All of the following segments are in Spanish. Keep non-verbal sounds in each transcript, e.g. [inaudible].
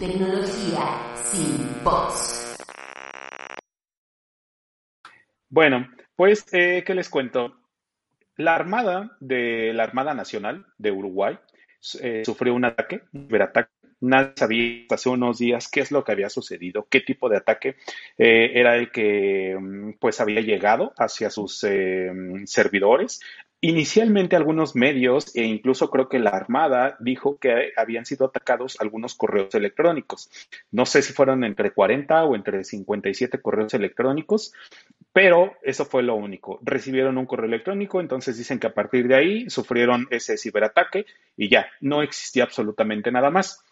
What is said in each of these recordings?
tecnología sin bots. Bueno, pues, eh, ¿qué les cuento? La Armada de la Armada Nacional de Uruguay eh, sufrió un ataque, un ciberataque. Nadie sabía hace unos días qué es lo que había sucedido, qué tipo de ataque eh, era el que mm, pues había llegado hacia sus servidores. Inicialmente algunos medios e incluso creo que la Armada dijo que habían sido atacados algunos correos electrónicos. No sé si fueron entre 40 o entre 57 correos electrónicos, pero eso fue lo único. Recibieron un correo electrónico, entonces dicen que a partir de ahí sufrieron ese ciberataque y ya, no existía absolutamente nada más.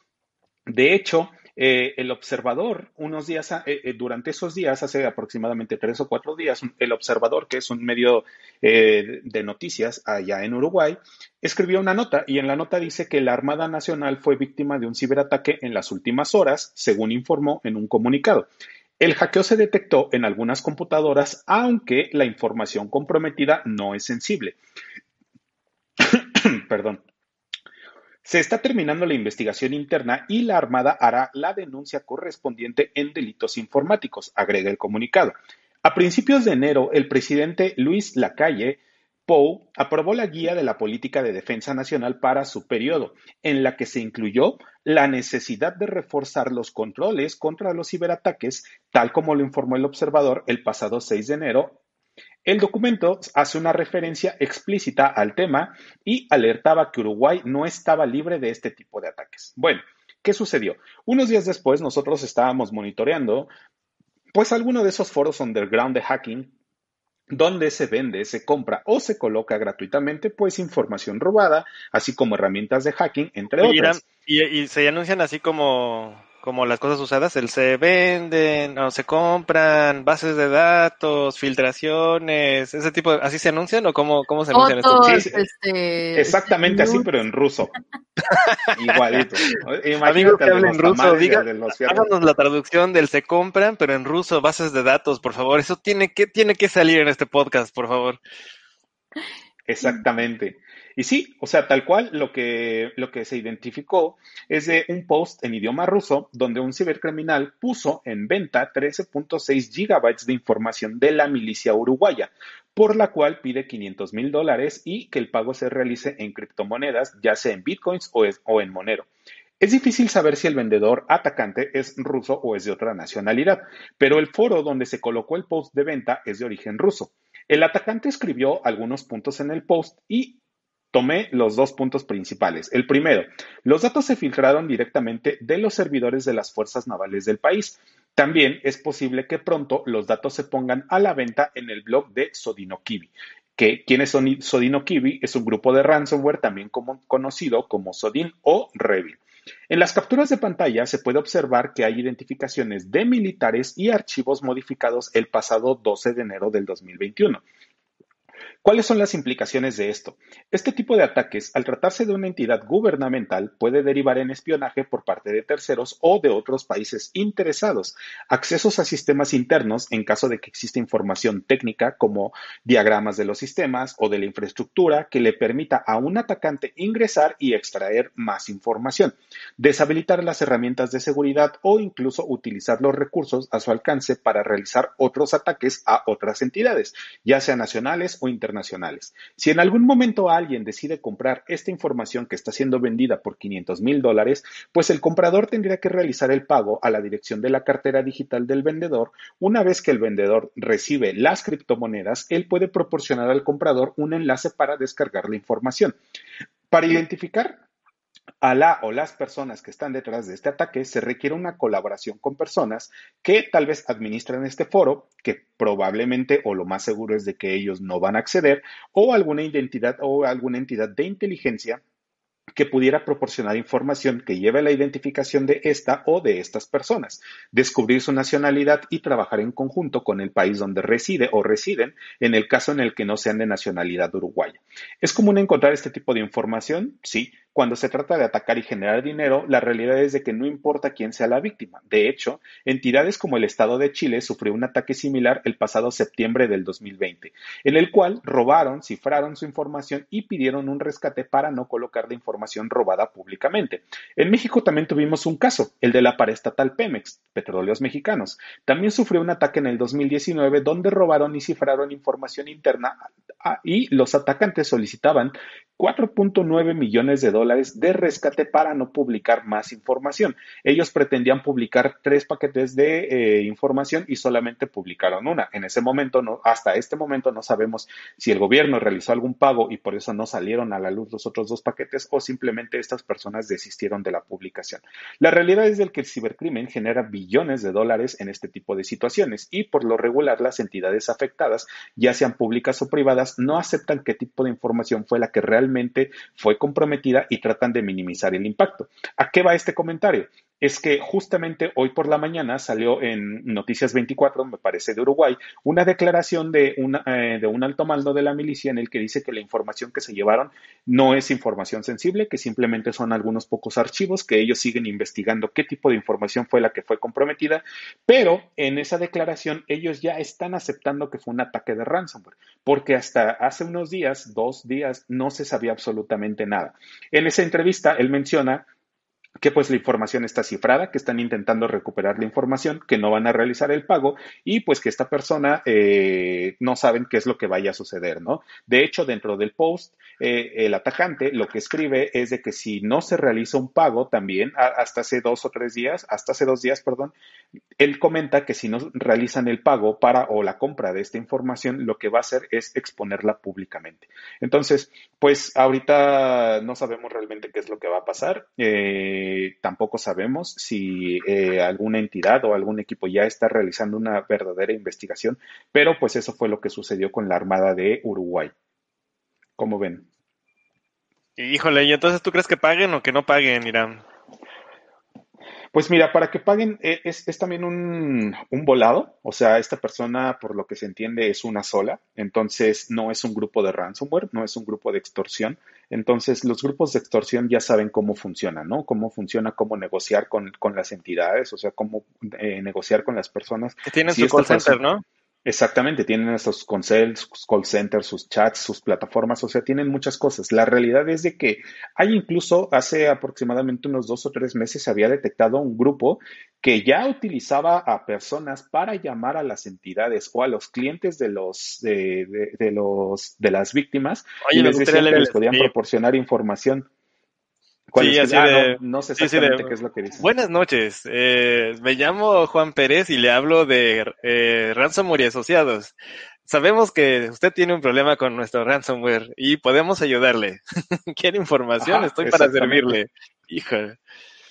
De hecho, eh, el observador, unos días, eh, eh, durante esos días, hace aproximadamente tres o cuatro días, el observador, que es un medio de noticias allá en Uruguay, escribió una nota y en la nota dice que la Armada Nacional fue víctima de un ciberataque en las últimas horas, según informó en un comunicado. El hackeo se detectó en algunas computadoras, aunque la información comprometida no es sensible. [coughs] Perdón. Se está terminando la investigación interna y la Armada hará la denuncia correspondiente en delitos informáticos, agrega el comunicado. A principios de enero, el presidente Luis Lacalle Pou aprobó la guía de la política de defensa nacional para su periodo, en la que se incluyó la necesidad de reforzar los controles contra los ciberataques, tal como lo informó el observador el pasado 6 de enero el documento hace una referencia explícita al tema y alertaba que Uruguay no estaba libre de este tipo de ataques. Bueno, ¿qué sucedió? Unos días después nosotros estábamos monitoreando pues alguno de esos foros underground de hacking donde se vende, se compra o se coloca gratuitamente pues información robada, así como herramientas de hacking, entre otras. y se anuncian así como como las cosas usadas, el se venden, o se compran, bases de datos, filtraciones, ese tipo de, ¿así se anuncian o cómo, cómo se anuncian esto? Este, exactamente así, pero en ruso. [laughs] Igualito. Amigo que en ruso, diga, háganos la traducción del se compran, pero en ruso, bases de datos, por favor. Eso tiene que, tiene que salir en este podcast, por favor. Exactamente. Y sí, o sea, tal cual lo que, lo que se identificó es de un post en idioma ruso donde un cibercriminal puso en venta 13.6 gigabytes de información de la milicia uruguaya, por la cual pide 500 mil dólares y que el pago se realice en criptomonedas, ya sea en bitcoins o, o en Monero. Es difícil saber si el vendedor atacante es ruso o es de otra nacionalidad, pero el foro donde se colocó el post de venta es de origen ruso. El atacante escribió algunos puntos en el post y tomé los dos puntos principales. El primero, los datos se filtraron directamente de los servidores de las fuerzas navales del país. También es posible que pronto los datos se pongan a la venta en el blog de Sodinokibi. Que, ¿Quién es Sodinokibi? Es un grupo de ransomware también conocido como Sodin o Revil. En las capturas de pantalla se puede observar que hay identificaciones de militares y archivos modificados el pasado 12 de enero del 2021. ¿Cuáles son las implicaciones de esto? Este tipo de ataques, al tratarse de una entidad gubernamental, puede derivar en espionaje por parte de terceros o de otros países interesados, accesos a sistemas internos en caso de que exista información técnica como diagramas de los sistemas o de la infraestructura que le permita a un atacante ingresar y extraer más información, deshabilitar las herramientas de seguridad o incluso utilizar los recursos a su alcance para realizar otros ataques a otras entidades, ya sean nacionales o internacionales Si en algún momento alguien decide comprar esta información que está siendo vendida por 500 mil dólares, pues el comprador tendría que realizar el pago a la dirección de la cartera digital del vendedor. Una vez que el vendedor recibe las criptomonedas, él puede proporcionar al comprador un enlace para descargar la información. Para identificar a la o las personas que están detrás de este ataque se requiere una colaboración con personas que tal vez administran este foro, que probablemente o lo más seguro es de que ellos no van a acceder, o alguna identidad o alguna entidad de inteligencia que pudiera proporcionar información que lleve a la identificación de esta o de estas personas, descubrir su nacionalidad y trabajar en conjunto con el país donde reside o residen en el caso en el que no sean de nacionalidad uruguaya. ¿Es común encontrar este tipo de información? Sí, cuando se trata de atacar y generar dinero, la realidad es de que no importa quién sea la víctima. De hecho, entidades como el Estado de Chile sufrió un ataque similar el pasado septiembre del 2020, en el cual robaron, cifraron su información y pidieron un rescate para no colocar la información robada públicamente. En México también tuvimos un caso, el de la paraestatal Pemex, Petróleos Mexicanos. También sufrió un ataque en el 2019 donde robaron y cifraron información interna ah, y los atacantes solicitaban 4.9 millones de dólares de rescate para no publicar más información. Ellos pretendían publicar tres paquetes de eh, información y solamente publicaron una. En ese momento, no, hasta este momento, no sabemos si el gobierno realizó algún pago y por eso no salieron a la luz los otros dos paquetes o simplemente estas personas desistieron de la publicación. La realidad es del que el cibercrimen genera billones de dólares en este tipo de situaciones y por lo regular las entidades afectadas, ya sean públicas o privadas, no aceptan qué tipo de información fue la que realmente fue comprometida y tratan de minimizar el impacto. ¿A qué va este comentario? Es que justamente hoy por la mañana salió en Noticias 24, me parece, de Uruguay, una declaración de, eh, de un alto mando de la milicia en el que dice que la información que se llevaron no es información sensible, que simplemente son algunos pocos archivos, que ellos siguen investigando qué tipo de información fue la que fue comprometida, pero en esa declaración ellos ya están aceptando que fue un ataque de ransomware, porque hasta hace unos días, dos días, no se sabía absolutamente nada. En esa entrevista, él menciona que pues la información está cifrada, que están intentando recuperar la información, que no van a realizar el pago y pues que esta persona eh, no saben qué es lo que vaya a suceder, ¿no? De hecho, dentro del post, eh, el atacante lo que escribe es de que si no se realiza un pago también, hasta hace dos o tres días, hasta hace dos días, perdón, él comenta que si no realizan el pago para o la compra de esta información, lo que va a hacer es exponerla públicamente. Entonces, pues ahorita no sabemos realmente qué es lo que va a pasar. Eh, eh, tampoco sabemos si eh, alguna entidad o algún equipo ya está realizando una verdadera investigación, pero pues eso fue lo que sucedió con la Armada de Uruguay. ¿Cómo ven? Híjole, ¿y entonces tú crees que paguen o que no paguen, Irán? Pues mira, para que paguen eh, es, también un, volado, o sea, esta persona, por lo que se entiende, es una sola, entonces no es un grupo de ransomware, no es un grupo de extorsión, entonces los grupos de extorsión ya saben cómo funcionan, ¿no? Cómo funciona, cómo negociar con, las entidades, o sea, cómo eh, negociar con las personas. Que tienen su call center, ¿no? Exactamente, tienen esos call centers, sus chats, sus plataformas, o sea, tienen muchas cosas. La realidad es de que hay incluso hace aproximadamente unos dos o tres meses se había detectado un grupo que ya utilizaba a personas para llamar a las entidades o a los clientes de los de, los de las víctimas y les decían que les podían proporcionar información. Sí, así ah, no, sé exactamente qué es lo que dice. Buenas noches, eh, me llamo Juan Pérez y le hablo de eh, Ransomware y Asociados. Sabemos que usted tiene un problema con nuestro ransomware y podemos ayudarle. [laughs] ¿Quiere información? Estoy para servirle. Hijo.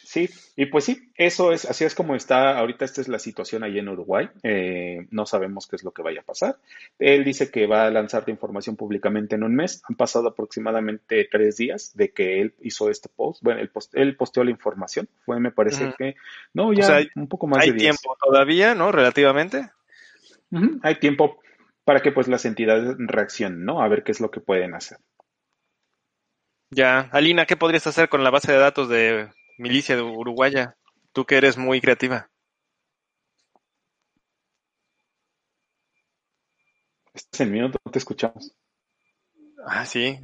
Sí, y pues sí, eso es, así es como está, ahorita esta es la situación ahí en Uruguay, eh, no sabemos qué es lo que vaya a pasar. Él dice que va a lanzar la información públicamente en un mes, han pasado aproximadamente tres días de que él hizo este post, bueno, él, post, él posteó la información, fue, me parece que, no, ya un poco más de Hay tiempo todavía, ¿no? Relativamente. hay tiempo para que pues las entidades reaccionen, ¿no? A ver qué es lo que pueden hacer. Ya, Alina, ¿qué podrías hacer con la base de datos de milicia de uruguaya, tú que eres muy creativa. Estás en minuto, no te escuchamos. Ah, sí.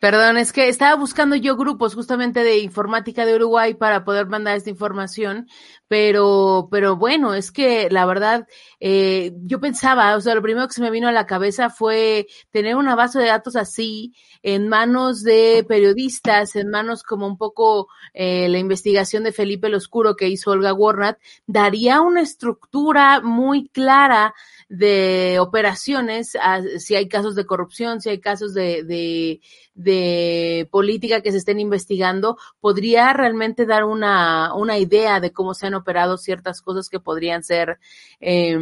Perdón, es que estaba buscando yo grupos justamente de informática de Uruguay para poder mandar esta información, pero, pero bueno, es que la verdad, eh, yo pensaba, o sea, lo primero que se me vino a la cabeza fue tener una base de datos así en manos de periodistas, en manos como un poco eh, la investigación de Felipe el Oscuro que hizo Olga Warnat, daría una estructura muy clara de operaciones, si hay casos de corrupción, si hay casos de, de, de, política que se estén investigando, podría realmente dar una, una idea de cómo se han operado ciertas cosas que podrían ser, eh,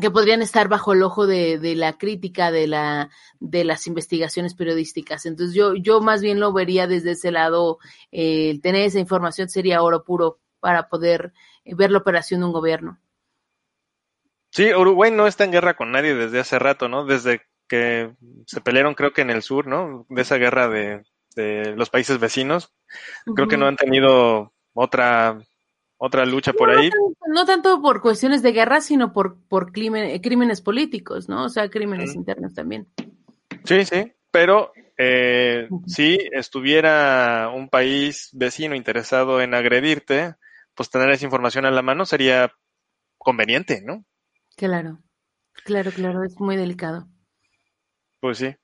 que podrían estar bajo el ojo de, de, la crítica de la de las investigaciones periodísticas. Entonces yo yo más bien lo vería desde ese lado, eh, tener esa información sería oro puro para poder ver la operación de un gobierno. Sí, Uruguay no está en guerra con nadie desde hace rato, ¿no? Desde que se pelearon creo que en el sur, ¿no? De esa guerra de de los países vecinos. Creo que no han tenido otra otra lucha por ahí. No, tanto por cuestiones de guerra, sino por, por crímenes políticos, ¿no? O sea, crímenes internos también. Sí, sí, pero eh, si estuviera un país vecino interesado en agredirte, pues tener esa información a la mano sería conveniente, ¿no? Claro, claro, claro, es muy delicado. Pues sí.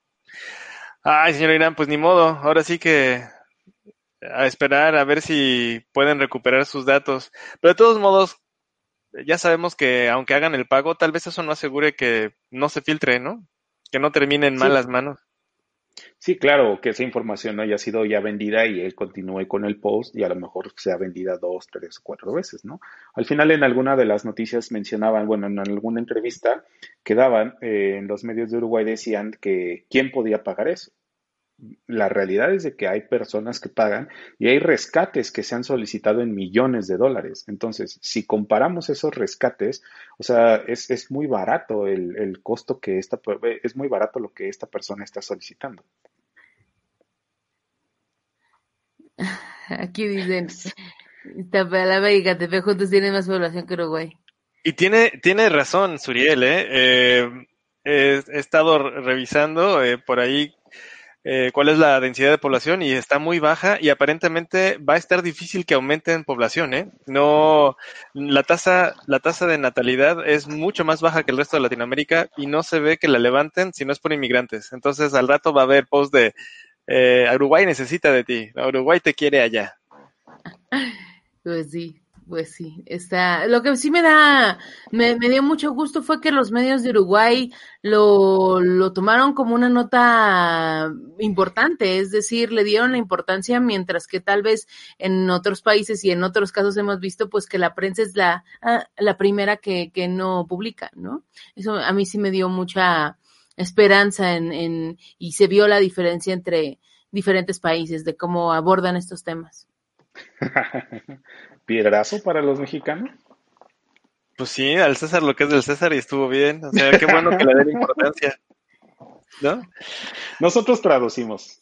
Ay, señor Irán, pues ni modo, ahora sí que a esperar a ver si pueden recuperar sus datos. Pero de todos modos, ya sabemos que aunque hagan el pago, tal vez eso no asegure que no se filtre, ¿no? Que no termine en malas manos. Sí, claro, que esa información no haya sido ya vendida y él continúe con el post y a lo mejor sea vendida dos, tres, cuatro veces, ¿no? Al final en alguna de las noticias mencionaban, bueno, en alguna entrevista que daban eh, en los medios de Uruguay decían que quién podía pagar eso la realidad es de que hay personas que pagan y hay rescates que se han solicitado en millones de dólares. Entonces, si comparamos esos rescates, o sea, es, es muy barato el, el, costo que esta, es muy barato lo que esta persona está solicitando. Aquí dicen, Iztapalapa y Catepec juntos tienen más población que Uruguay. Y tiene, tiene razón, Suriel, ¿eh? eh he, estado revisando eh, por ahí eh, cuál es la densidad de población y está muy baja y aparentemente va a estar difícil que aumente en población, ¿eh? No, la tasa, la tasa de natalidad es mucho más baja que el resto de Latinoamérica y no se ve que la levanten si no es por inmigrantes. Entonces al rato va a haber post de eh, Uruguay necesita de ti, Uruguay te quiere allá. [laughs] Pues sí, pues sí, está. Lo que sí me da, me, dio mucho gusto fue que los medios de Uruguay lo, lo tomaron como una nota importante, es decir, le dieron la importancia, mientras que tal vez en otros países y en otros casos hemos visto pues que la prensa es la, ah, la primera que, que no publica, ¿no? Eso a mí sí me dio mucha esperanza en, en, y se vio la diferencia entre diferentes países de cómo abordan estos temas. [laughs] piedrazo para los mexicanos. Pues sí, al César lo que es del César y estuvo bien. O sea, qué bueno que le den importancia. ¿No? Nosotros traducimos.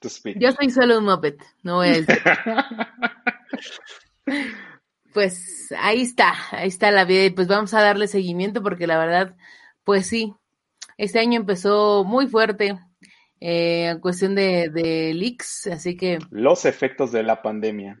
Yo soy solo un moped, no es. [laughs] pues ahí está, ahí está la vida y pues vamos a darle seguimiento porque la verdad, pues sí, este año empezó muy fuerte eh, en cuestión de, de leaks, así que... Los efectos de la pandemia.